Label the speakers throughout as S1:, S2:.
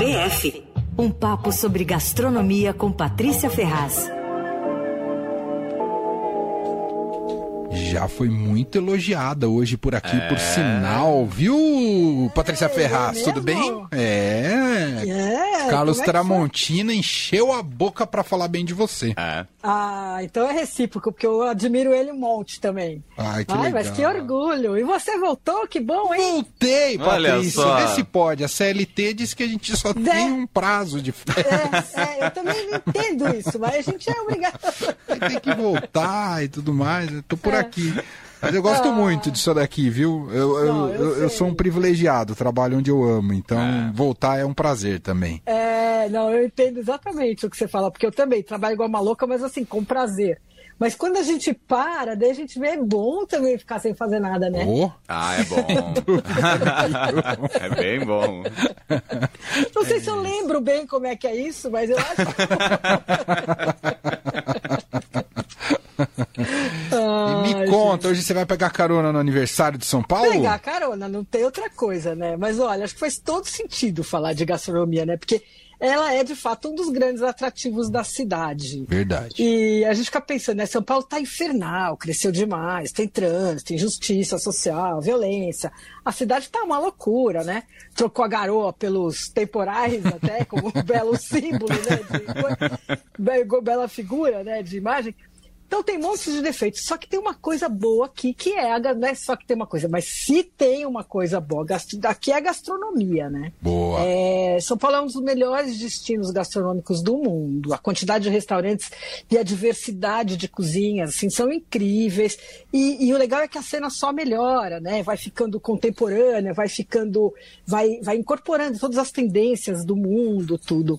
S1: PF. Um papo sobre gastronomia com Patrícia Ferraz.
S2: Já foi muito elogiada hoje por aqui, é... por sinal, viu, Patrícia é, Ferraz? É tudo bem? É. é Carlos é Tramontina encheu a boca para falar bem de você.
S3: É. Ah, então é recíproco, porque eu admiro ele um monte também.
S2: Ai, que Ai, legal.
S3: mas que orgulho. E você voltou? Que bom, hein?
S2: Voltei, Patrícia. Vê se pode. A CLT disse que a gente só tem um prazo de
S3: É, eu também entendo isso, mas a gente é obrigado.
S2: Tem que voltar e tudo mais. Eu tô por aqui. Mas eu gosto ah. muito disso daqui, viu? Eu, Não, eu, eu, eu, sou um privilegiado, trabalho onde eu amo, então é. voltar é um prazer também.
S3: É, não, eu entendo exatamente o que você fala, porque eu também trabalho igual uma louca, mas assim, com prazer. Mas quando a gente para, daí a gente vê, é bom também ficar sem fazer nada, né?
S4: Oh. Ah, é bom. é bem bom.
S3: Não sei se eu lembro bem como é que é isso, mas eu acho.
S2: e me conta, hoje você vai pegar carona no aniversário de São Paulo?
S3: Pegar carona, não tem outra coisa, né? Mas olha, acho que faz todo sentido falar de gastronomia, né? Porque ela é de fato um dos grandes atrativos da cidade.
S2: Verdade.
S3: E a gente fica pensando, né? São Paulo está infernal, cresceu demais, tem trânsito, tem injustiça social, violência. A cidade está uma loucura, né? Trocou a garoa pelos temporais até, como um belo símbolo, né? De, bela figura, né? De imagem. Então tem um monte de defeitos. Só que tem uma coisa boa aqui, que é a, não é só que tem uma coisa, mas se tem uma coisa boa, aqui é a gastronomia, né?
S2: Boa.
S3: É, São Paulo é um dos melhores destinos gastronômicos do mundo. A quantidade de restaurantes e a diversidade de cozinhas, assim, são incríveis. E, e o legal é que a cena só melhora, né? Vai ficando contemporânea, vai ficando, vai, vai incorporando todas as tendências do mundo, tudo.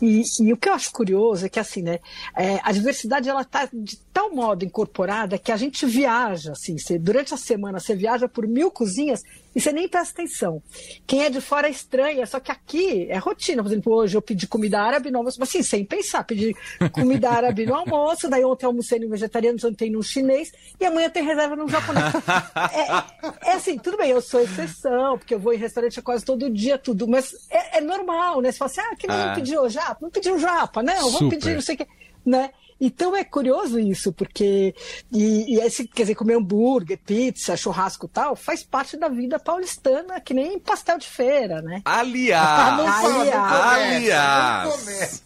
S3: E, e, o que eu acho curioso é que assim, né, é, a diversidade ela está de tal modo incorporada que a gente viaja, assim, você, durante a semana você viaja por mil cozinhas e você nem presta atenção. Quem é de fora é estranha, só que aqui é rotina. Por exemplo, hoje eu pedi comida árabe no almoço, assim, sem pensar, pedi comida árabe no almoço, daí ontem eu almocei no vegetariano, ontem no chinês, e amanhã tem reserva no japonês. É, é, assim, tudo bem, eu sou exceção, porque eu vou em restaurante quase todo dia, tudo, mas é, é normal, né? Você fala assim, ah, que nem ah. pediu japa? Não pediu japa, não, vamos pedir não sei o que, né? Então é curioso isso, porque e, e, esse, quer dizer, comer hambúrguer, pizza, churrasco e tal, faz parte da vida paulistana, que nem pastel de feira, né?
S4: Aliás, aliás, aliás,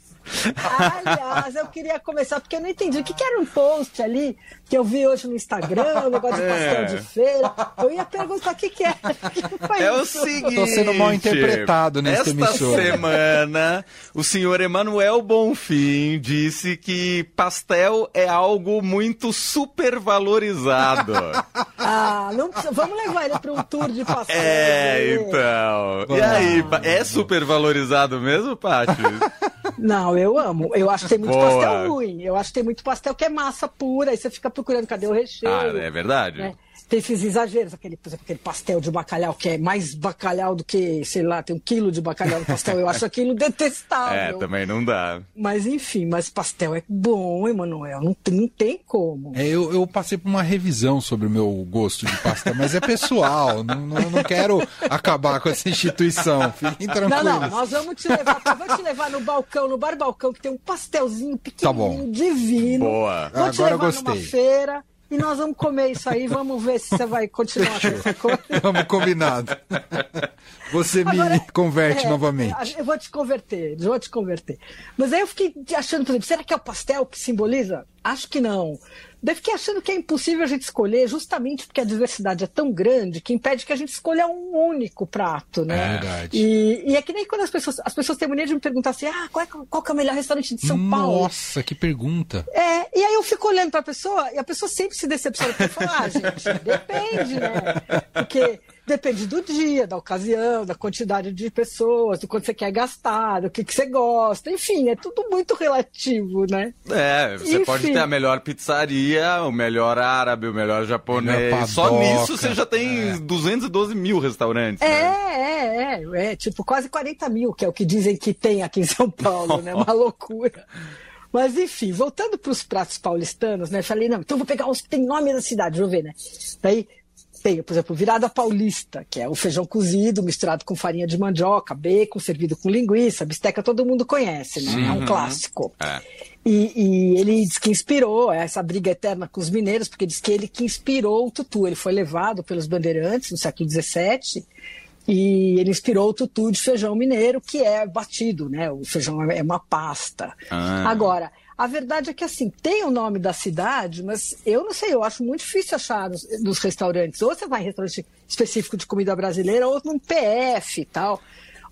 S3: Aliás, eu queria começar, porque eu não entendi o que, que era um post ali que eu vi hoje no Instagram, um negócio de pastel é. de feira. Eu ia perguntar o que, que é.
S4: Que é isso? o seguinte.
S2: Tô sendo mal interpretado nesta emissora.
S4: Esta semana, o senhor Emanuel Bonfim disse que pastel é algo muito supervalorizado.
S3: ah, não, vamos levar ele para um tour de pastel.
S4: É, então. E aí, é supervalorizado mesmo, Paty?
S3: Não, eu amo. Eu acho que tem muito Boa. pastel ruim. Eu acho que tem muito pastel que é massa pura, aí você fica procurando cadê o recheio.
S4: Ah, é verdade. Né?
S3: Tem esses exageros, aquele, por exemplo, aquele pastel de bacalhau, que é mais bacalhau do que, sei lá, tem um quilo de bacalhau no pastel. Eu acho aquilo detestável.
S4: É, também não dá.
S3: Mas enfim, mas pastel é bom, Emanuel. Não, não tem como.
S2: É, eu, eu passei por uma revisão sobre o meu gosto de pastel, mas é pessoal. não, não, não, quero acabar com essa instituição. Fiquem tranquilos.
S3: Não, não, nós vamos te levar, eu vou te levar no balcão, no bar balcão, que tem um pastelzinho pequenininho, tá divino.
S4: Boa.
S3: Vou te
S2: Agora
S3: levar
S2: gostei.
S3: numa feira e nós vamos comer isso aí, vamos ver se você vai continuar com essa coisa.
S2: Vamos combinado. Você Agora, me converte é, novamente.
S3: Eu vou te converter, eu vou te converter. Mas aí eu fiquei achando, por exemplo, será que é o pastel que simboliza? Acho que não. Daí fiquei achando que é impossível a gente escolher, justamente porque a diversidade é tão grande que impede que a gente escolha um único prato, né?
S2: É verdade.
S3: E, e é que nem quando as pessoas, as pessoas têm mania de me perguntar assim: ah, qual é, qual é o melhor restaurante de São
S2: Nossa,
S3: Paulo?
S2: Nossa, que pergunta.
S3: É, e aí eu fico olhando para a pessoa e a pessoa sempre se decepciona. Porque fala, ah, gente, depende, né? Porque Depende do dia, da ocasião, da quantidade de pessoas, do quanto você quer gastar, do que, que você gosta. Enfim, é tudo muito relativo, né?
S4: É, você Enfim. pode ter a melhor pizzaria, o melhor árabe, o melhor japonês. Melhor Só nisso você já tem é. 212 mil restaurantes.
S3: É, né? é, é, é. Tipo, quase 40 mil, que é o que dizem que tem aqui em São Paulo, né? Uma loucura. Mas enfim, voltando para os pratos paulistanos, né? Falei, não, então vou pegar os que tem nome da cidade, deixa eu ver, né? Daí tem, por exemplo, virada paulista, que é o feijão cozido misturado com farinha de mandioca, bacon servido com linguiça, bisteca todo mundo conhece, né? Sim. É um clássico. É. E, e, ele diz que inspirou essa briga eterna com os mineiros, porque diz que ele que inspirou o tutu. Ele foi levado pelos bandeirantes no século XVII e ele inspirou o tutu de feijão mineiro, que é batido, né? O feijão é uma pasta. Ah. Agora, a verdade é que, assim, tem o nome da cidade, mas eu não sei, eu acho muito difícil achar nos, nos restaurantes. Ou você vai em restaurante específico de comida brasileira, ou num PF e tal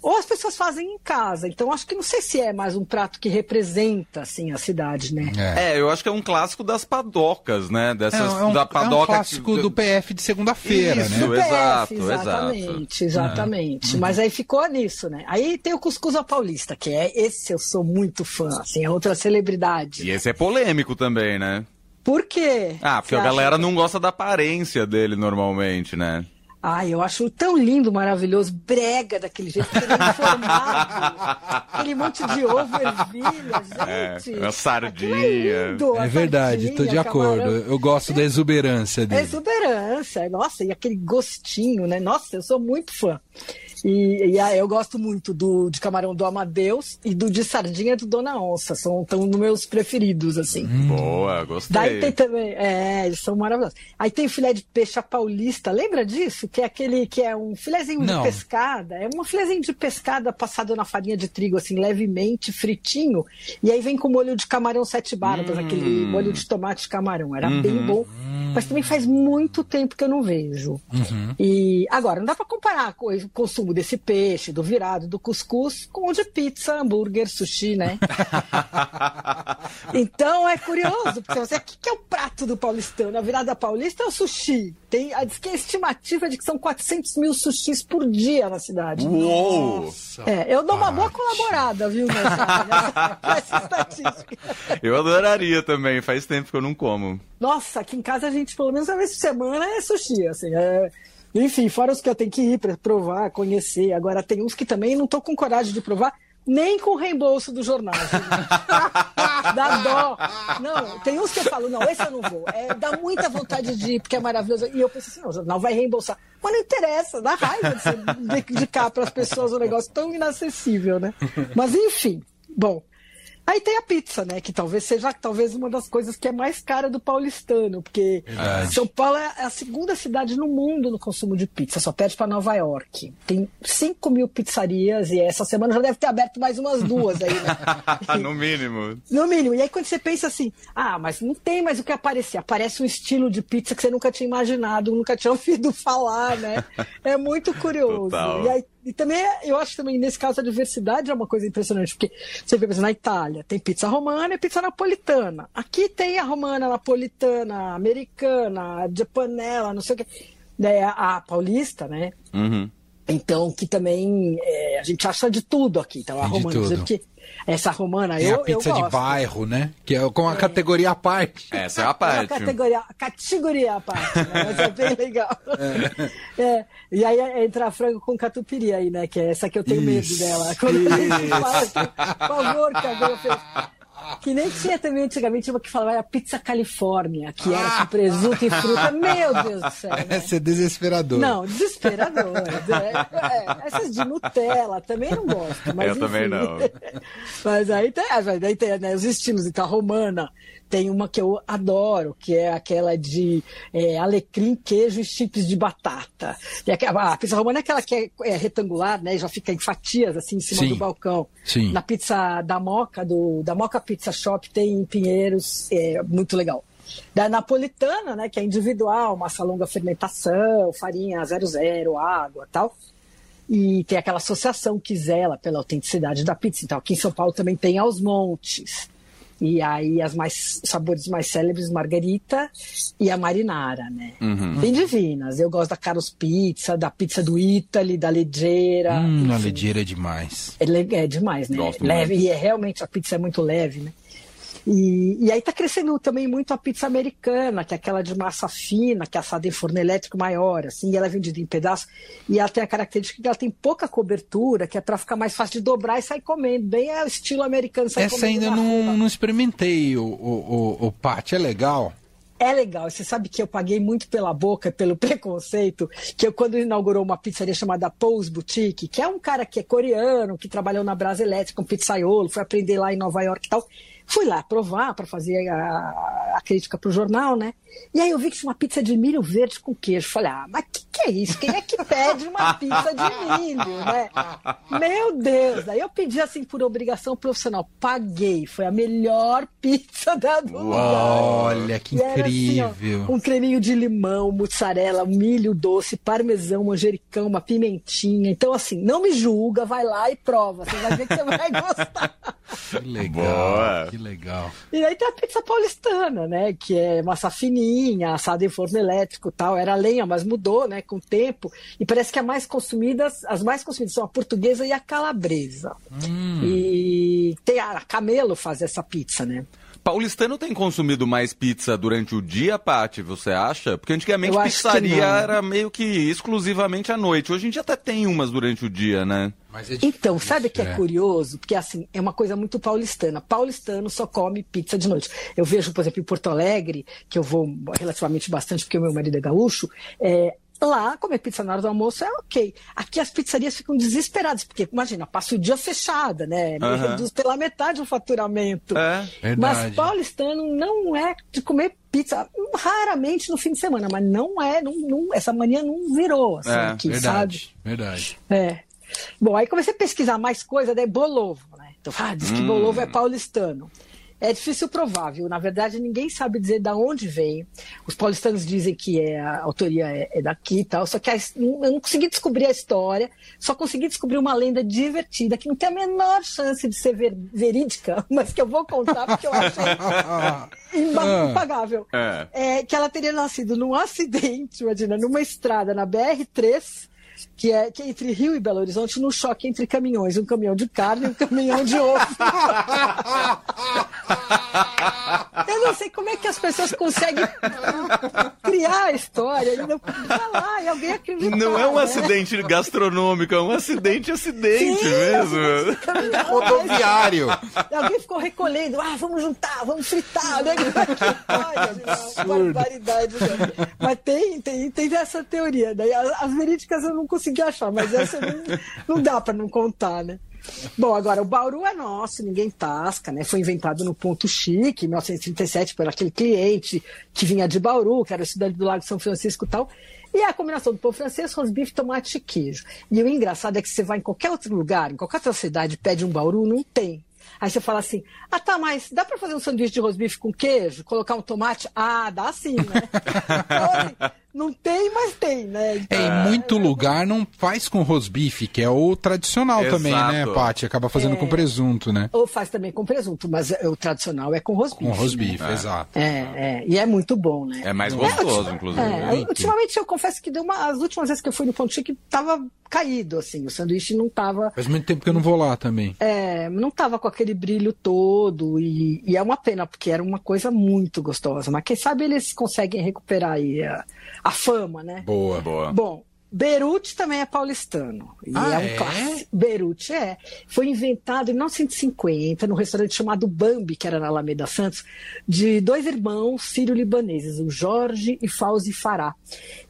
S3: ou as pessoas fazem em casa. Então acho que não sei se é mais um prato que representa assim a cidade, né?
S4: É, é eu acho que é um clássico das padocas, né? Dessas é, é um, da padoca
S2: é um clássico que... do PF de segunda-feira, né?
S4: Do exato,
S3: PF, exatamente, exato. exatamente. É. Mas aí ficou nisso, né? Aí tem o cuscuz ao paulista, que é esse eu sou muito fã, assim, é outra celebridade.
S4: E esse é polêmico também, né?
S3: Por quê?
S4: Ah, porque Você a galera acha... não gosta da aparência dele normalmente, né?
S3: Ai, eu acho tão lindo, maravilhoso, brega daquele jeito, aquele formado, aquele monte de ovo ervilha, é, gente.
S4: É, a sardinha. É,
S2: lindo, é verdade, estou de acordo. Camarão. Eu gosto é, da exuberância dele.
S3: Exuberância, nossa, e aquele gostinho, né? Nossa, eu sou muito fã. E, e eu gosto muito do de camarão do Amadeus e do de sardinha do Dona Onça. São tão nos meus preferidos, assim.
S4: Hum. Boa, gostei.
S3: Daí tem também. É, eles são maravilhosos. Aí tem o filé de peixe paulista. Lembra disso? Que é aquele que é um filézinho Não. de pescada. É um filézinho de pescada passado na farinha de trigo, assim, levemente fritinho. E aí vem com molho de camarão sete barbas, hum. aquele molho de tomate de camarão. Era uhum. bem bom. Mas também faz muito tempo que eu não vejo. Uhum. E agora, não dá para comparar com o consumo consumo desse peixe, do virado, do cuscuz, com o de pizza, hambúrguer, sushi, né? então é curioso, porque você, o que é o prato do paulistano? A virada paulista é o sushi. Tem, diz que a estimativa é de que são 400 mil sushis por dia na cidade.
S4: Uou!
S3: É, eu dou uma boa colaborada, viu, nessa, nessa estatística.
S4: Eu adoraria também, faz tempo que eu não como.
S3: Nossa, aqui em casa a gente, pelo menos uma vez por semana, é sushi, assim, é enfim, fora os que eu tenho que ir para provar, conhecer. Agora, tem uns que também não estou com coragem de provar, nem com o reembolso do jornal. dá dó. Não, tem uns que eu falo, não, esse eu não vou. É, dá muita vontade de ir, porque é maravilhoso. E eu penso assim, não, o jornal vai reembolsar. Mas não interessa, dá raiva de, cá para as pessoas um negócio tão inacessível, né? Mas enfim, bom. Aí tem a pizza, né? Que talvez seja talvez uma das coisas que é mais cara do paulistano, porque Verdade. São Paulo é a segunda cidade no mundo no consumo de pizza, só perde para Nova York. Tem 5 mil pizzarias e essa semana já deve ter aberto mais umas duas aí, né?
S4: no mínimo.
S3: No mínimo. E aí quando você pensa assim, ah, mas não tem mais o que aparecer. Aparece um estilo de pizza que você nunca tinha imaginado, nunca tinha ouvido falar, né? É muito curioso. Total. E aí e também, eu acho também, nesse caso, a diversidade é uma coisa impressionante, porque você vê, por exemplo, na Itália, tem pizza romana e pizza napolitana. Aqui tem a romana, napolitana, americana, de panela, não sei o que. Né, a paulista, né?
S4: Uhum.
S3: Então, que também é, a gente acha de tudo aqui. Então, a romana, que essa romana,
S2: é
S3: eu,
S2: a pizza de bairro, né? Que é com a é. categoria à parte.
S4: Essa é a parte.
S3: É a categoria, categoria à parte, né? Mas é bem legal. É. é. E aí entra frango com catupiry aí, né? Que é essa que eu tenho isso, medo dela. Quando isso. fala por favor, que que nem tinha também antigamente uma que falava a pizza Califórnia, que era com presunto e fruta. Meu Deus do céu. Né?
S2: Essa é desesperador.
S3: Não, desesperador. É, é, essas de Nutella também não gosto. Mas,
S4: Eu
S3: enfim.
S4: também não.
S3: mas aí tem, aí tem né, os estilos, então a romana. Tem uma que eu adoro, que é aquela de é, alecrim, queijo e chips de batata. E a, a pizza romana é aquela que é, é, retangular, né? Já fica em fatias, assim, em cima Sim. do balcão.
S2: Sim.
S3: Na pizza da Moca, do, da Moca Pizza Shop, tem em Pinheiros, é muito legal. Da napolitana, né, que é individual, massa longa fermentação, farinha 00, água tal. E tem aquela associação que zela pela autenticidade da pizza. Então, aqui em São Paulo também tem aos montes. E aí as mais sabores mais célebres, Margarita e a Marinara, né?
S4: Uhum.
S3: Bem divinas. Eu gosto da Caros Pizza, da pizza do Italy, da Leggera.
S2: Hum, a Leggera é demais.
S3: É, é demais, né?
S4: Gosto
S3: leve, e é, realmente a pizza é muito leve, né? E, e aí está crescendo também muito a pizza americana, que é aquela de massa fina, que é assada em forno elétrico maior, assim, e ela é vendida em pedaços. E ela tem a característica que ela tem pouca cobertura, que é para ficar mais fácil de dobrar e sair comendo. Bem é o estilo americano.
S2: Essa ainda não, não experimentei, o, o, o, o Pat, é legal?
S3: É legal. Você sabe que eu paguei muito pela boca, pelo preconceito, que eu, quando inaugurou uma pizzaria chamada Pose Boutique, que é um cara que é coreano, que trabalhou na Brasa Elétrica, um pizzaiolo, foi aprender lá em Nova York e tal. Fui lá provar para fazer a, a crítica para o jornal, né? E aí eu vi que tinha uma pizza de milho verde com queijo. Falei, ah, mas que que é isso? Quem é que pede uma pizza de milho, né? Meu Deus! Aí eu pedi assim por obrigação profissional. Paguei. Foi a melhor pizza da do
S2: Olha, que incrível! Assim,
S3: ó, um creminho de limão, mussarela, milho doce, parmesão, manjericão, uma pimentinha. Então, assim, não me julga, vai lá e prova. Você vai ver que você vai gostar.
S2: Que legal, Boa. que legal.
S3: E aí tem a pizza paulistana, né? Que é massa fininha, assada em forno elétrico tal. Era lenha, mas mudou, né? Com o tempo. E parece que as mais consumidas, as mais consumidas são a portuguesa e a calabresa. Hum. E tem a Camelo faz essa pizza, né?
S4: Paulistano tem consumido mais pizza durante o dia, Paty, você acha? Porque antigamente Eu pizzaria era meio que exclusivamente à noite. Hoje em dia até tem umas durante o dia, né?
S3: É então, sabe o que é, é curioso? Porque assim, é uma coisa muito paulistana. Paulistano só come pizza de noite. Eu vejo, por exemplo, em Porto Alegre, que eu vou relativamente bastante porque o meu marido é gaúcho, é, Lá, comer pizza na hora do almoço é ok. Aqui as pizzarias ficam desesperadas, porque, imagina, passa o dia fechada, né? Uhum. Reduz pela metade o faturamento. É, mas paulistano não é de comer pizza, raramente no fim de semana, mas não é, não, não essa mania não virou, assim, é, aqui,
S2: verdade,
S3: sabe?
S2: Verdade.
S3: É. Bom, aí comecei a pesquisar mais coisa, daí Bolovo, né? Então, ah, diz que hum. Bolovo é paulistano. É difícil provar, viu? Na verdade, ninguém sabe dizer de onde vem. Os paulistanos dizem que é, a autoria é, é daqui e tal, só que a, eu não consegui descobrir a história, só consegui descobrir uma lenda divertida que não tem a menor chance de ser ver, verídica, mas que eu vou contar porque eu achei ah. impagável. É. É, que ela teria nascido num acidente, imagina, numa estrada na BR-3 que é, que é entre Rio e Belo Horizonte, no choque entre caminhões, um caminhão de carne e um caminhão de ovo. Eu não sei como é que as pessoas conseguem criar a história. Não, vai lá, e alguém acredita.
S4: Não é um né? acidente gastronômico, é um acidente acidente Sim, mesmo.
S2: É rodoviário.
S3: Alguém ficou recolhendo, ah, vamos juntar, vamos fritar. Né? Que barbaridade. Né? Mas tem, tem, tem essa teoria. Daí as, as verídicas eu não consegui achar, mas essa não, não dá para não contar, né? Bom, agora, o Bauru é nosso, ninguém tasca, né? Foi inventado no Ponto Chique, em 1937, por aquele cliente que vinha de Bauru, que era estudante do Lago São Francisco e tal. E a combinação do pão francês, rosbife, tomate e queijo. E o engraçado é que você vai em qualquer outro lugar, em qualquer outra cidade, pede um Bauru, não tem. Aí você fala assim: ah, tá, mas dá para fazer um sanduíche de rosbife com queijo? Colocar um tomate? Ah, dá sim, né? então, assim, não tem, mas tem, né?
S2: Então, é, em muito é, lugar não faz com rosbife, que é o tradicional Exato. também, né, Paty? Acaba fazendo é, com presunto, né?
S3: Ou faz também com presunto, mas o tradicional é com rosbife.
S2: Com rosbife, né? exato.
S3: É, é, e é muito bom, né?
S4: É mais gostoso, inclusive. É,
S3: ultimamente eu confesso que deu uma, as últimas vezes que eu fui no Ponto Chique tava caído, assim, o sanduíche não tava...
S2: Faz muito tempo que eu não vou lá também.
S3: É, não tava com aquele brilho todo e, e é uma pena, porque era uma coisa muito gostosa, mas quem sabe eles conseguem recuperar aí a a fama, né?
S2: Boa, boa.
S3: Bom, Beirute também é paulistano. E
S2: ah,
S3: é um é? clássico. Beirute é. Foi inventado em 1950 num restaurante chamado Bambi, que era na Alameda Santos, de dois irmãos sírio-libaneses, o Jorge e Fauzi Fará.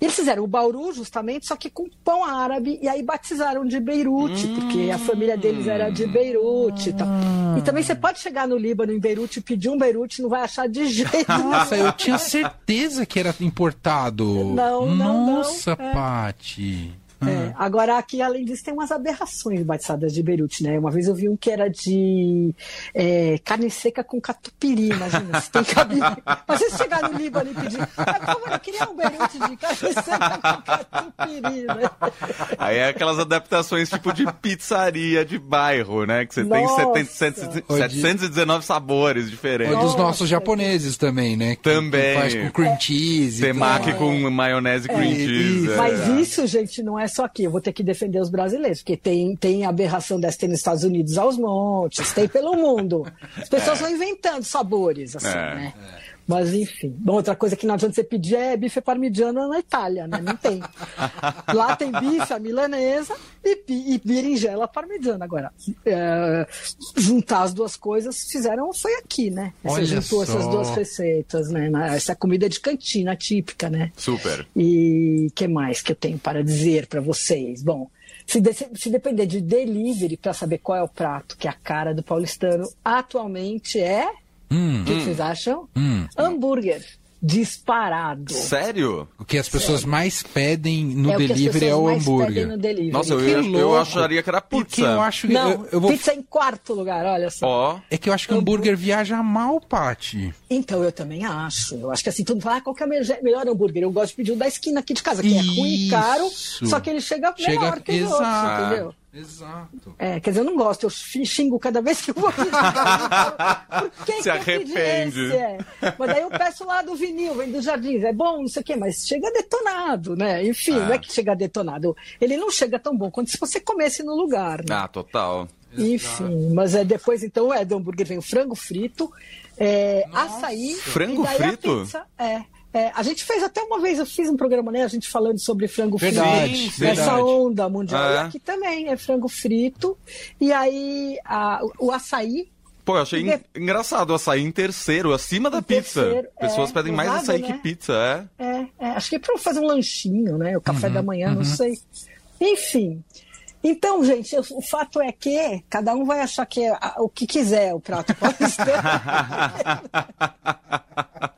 S3: E eles fizeram o Bauru, justamente, só que com pão árabe, e aí batizaram de Beirute, hum, porque a família deles era de Beirute. Hum. E também você pode chegar no Líbano, em Beirute, e pedir um Beirute, não vai achar de jeito
S2: Nossa, eu tinha certeza que era importado.
S3: Não, não,
S2: Nossa,
S3: não.
S2: É. Paty. Chi.
S3: É, agora, aqui, além disso, tem umas aberrações batizadas de Beirute, né? Uma vez eu vi um que era de é, carne seca com catupiry, imagina, se tem cabimento. Mas se chegar no Líbano e pedir, favor, eu queria um Beirute de carne seca com catupiry, né?
S4: Aí é aquelas adaptações tipo de pizzaria de bairro, né? Que você Nossa. tem 70, 719 sabores diferentes.
S2: Ou dos nossos japoneses também, né? Que,
S4: também.
S2: Que faz com cream cheese.
S4: Temaki com maionese cream é, cheese.
S3: É. Mas isso, gente, não é só aqui. Eu vou ter que defender os brasileiros, porque tem, tem aberração dessa tem nos Estados Unidos aos montes, tem pelo mundo. As pessoas é. vão inventando sabores, assim, é. né? Mas enfim. Bom, outra coisa que não adianta você pedir é bife parmigiano na Itália, né? Não tem. Lá tem bife, a milanesa e, e berinjela parmigiana. Agora, é, juntar as duas coisas fizeram foi aqui, né? Você juntou só. essas duas receitas, né? Essa comida de cantina típica, né?
S4: Super.
S3: E que mais que eu tenho para dizer para vocês? Bom, se, de, se depender de delivery para saber qual é o prato que é a cara do paulistano, atualmente é Hum, o que, hum, vocês acham? Hum, hambúrguer. Disparado.
S4: Sério?
S2: O que as pessoas Sério? mais pedem no é delivery é o hambúrguer.
S4: Nossa, eu, ia, eu, acharia que era pizza. Porque
S3: eu acho que. Não, eu, eu vou... pizza em quarto lugar, olha só.
S2: Oh. É que eu acho que o hambúrguer viaja mal, Pati.
S3: Então, eu também acho. Eu acho que assim, mundo fala, ah, qual que é o melhor hambúrguer? Eu gosto de pedir o da esquina aqui de casa, que Isso. é ruim e caro, só que ele chega, chega... melhor que os outros, entendeu?
S2: Exato.
S3: É, quer dizer, eu não gosto, eu xingo cada vez que eu vou pedir. Por que
S4: Se que arrepende.
S3: É? Mas daí eu peço lá do vinil, vem dos jardins, é bom, não sei o quê, mas chega detonado, né? Enfim, ah. não é que chega detonado. Ele não chega tão bom quanto se você comesse no lugar, né?
S4: Ah, total.
S3: Enfim, mas é, depois então é do hambúrguer vem o frango frito, é, açaí.
S4: Frango frito?
S3: Pizza, é. É, a gente fez até uma vez, eu fiz um programa, né? A gente falando sobre frango
S2: verdade,
S3: frito. Essa onda mundial. É. E aqui também é frango frito. E aí a, o açaí.
S4: Pô, eu achei de... engraçado o açaí em terceiro, acima da pizza. Terceiro, Pessoas é, pedem mais açaí né? que pizza,
S3: é? É, é acho que é pra fazer um lanchinho, né? O café uhum, da manhã, uhum. não sei. Enfim. Então, gente, o fato é que cada um vai achar que é o que quiser o prato paulistano.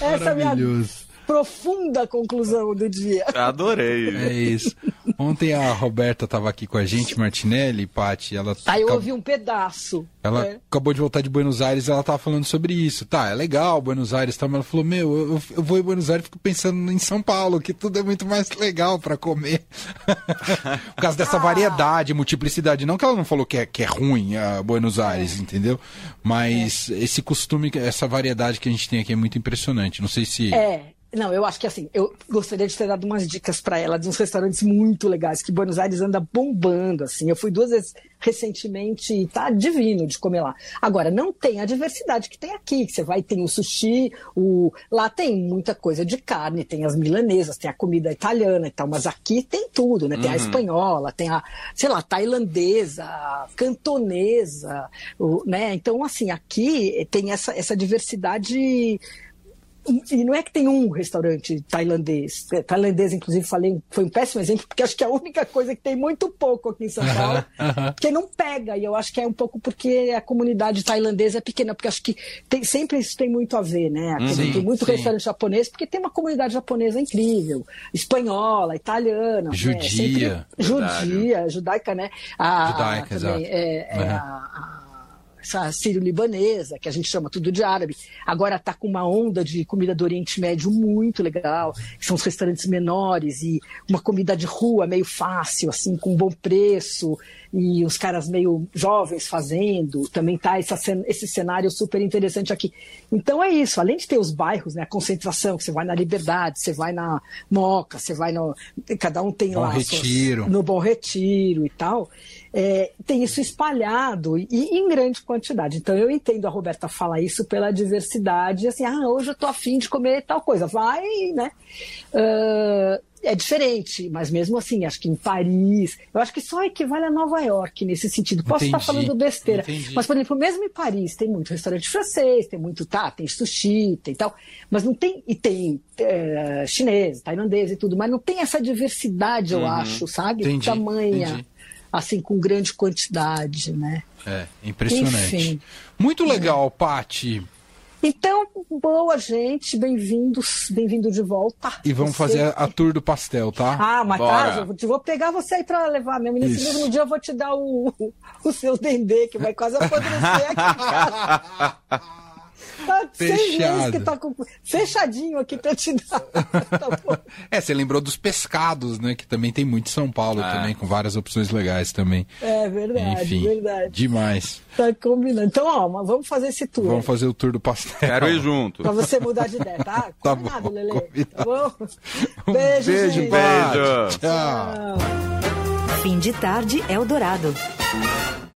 S3: Essa é a minha profunda conclusão do dia.
S4: Adorei.
S2: É isso. Ontem a Roberta estava aqui com a gente, Martinelli, Pati, ela...
S3: Aí eu ouvi um pedaço.
S2: Ela é. acabou de voltar de Buenos Aires e ela estava falando sobre isso. Tá, é legal Buenos Aires, tá, mas ela falou, meu, eu, eu vou em Buenos Aires e fico pensando em São Paulo, que tudo é muito mais legal para comer. Por causa dessa ah. variedade, multiplicidade. Não que ela não falou que é, que é ruim a Buenos Aires, é. entendeu? Mas é. esse costume, essa variedade que a gente tem aqui é muito impressionante. Não sei se...
S3: É, não, eu acho que assim, eu gostaria de ter dado umas dicas para ela de uns restaurantes muito legais, que Buenos Aires anda bombando, assim. Eu fui duas vezes recentemente e tá divino de comer lá. Agora, não tem a diversidade que tem aqui, que você vai, tem o sushi, o... lá tem muita coisa de carne, tem as milanesas, tem a comida italiana e tal, mas aqui tem tudo, né? Tem uhum. a espanhola, tem a, sei lá, tailandesa, cantonesa, o, né? Então, assim, aqui tem essa, essa diversidade e não é que tem um restaurante tailandês. É, tailandês, inclusive, falei, foi um péssimo exemplo, porque acho que é a única coisa que tem muito pouco aqui em São Paulo, que não pega. E eu acho que é um pouco porque a comunidade tailandesa é pequena, porque acho que tem, sempre isso tem muito a ver, né? Aqui sim, tem muito sim. restaurante japonês, porque tem uma comunidade japonesa incrível, espanhola, italiana.
S2: Judia. Né? Sempre,
S3: judia, judaica, né?
S2: A, judaica, também,
S3: exato. É, é a, a essa sírio-libanesa, que a gente chama tudo de árabe, agora está com uma onda de comida do Oriente Médio muito legal, que são os restaurantes menores e uma comida de rua meio fácil, assim, com bom preço, e os caras meio jovens fazendo, também tá essa, esse cenário super interessante aqui. Então é isso, além de ter os bairros, né, a concentração, que você vai na Liberdade, você vai na Moca, você vai no. Cada um tem
S2: Bom
S3: lá.
S2: Retiro.
S3: Suas, no Bom Retiro e tal é, tem isso espalhado e, e, em grande quantidade. Então eu entendo a Roberta falar isso pela diversidade, assim, ah, hoje eu tô afim de comer tal coisa, vai, né? Uh, é diferente, mas mesmo assim, acho que em Paris, eu acho que só equivale a Nova York nesse sentido. Posso entendi, estar falando besteira, entendi. mas, por exemplo, mesmo em Paris, tem muito restaurante francês, tem muito, tá, tem sushi, tem tal, mas não tem, e tem é, chinês, tailandês e tudo, mas não tem essa diversidade, eu uhum, acho, sabe? Entendi, Tamanha. Entendi assim, com grande quantidade, né?
S2: É, impressionante. Enfim, Muito legal, é. Pati.
S3: Então, boa gente, bem-vindos, bem-vindo de volta.
S2: E vamos você... fazer a, tour do pastel, tá?
S3: Ah, mas tá, eu vou pegar você aí pra levar mesmo. Nesse Isso. mesmo dia eu vou te dar o, o seu dendê, que vai quase apodrecer aqui. Tá Fechado. que tá com... fechadinho aqui pra te dar. tá
S2: é, você lembrou dos pescados, né? Que também tem muito em São Paulo é. também, com várias opções legais também.
S3: É verdade, Enfim, verdade.
S2: Demais.
S3: Tá combinando. Então, ó, vamos fazer esse tour.
S2: Vamos fazer o tour do pastel.
S4: Quero ir junto.
S3: Pra você mudar de ideia, tá?
S2: tá combinado, bom, Lelê. Combinado.
S3: Tá bom?
S2: Um beijo, beijo,
S4: beijo.
S2: Tchau.
S1: Fim de tarde, Eldorado.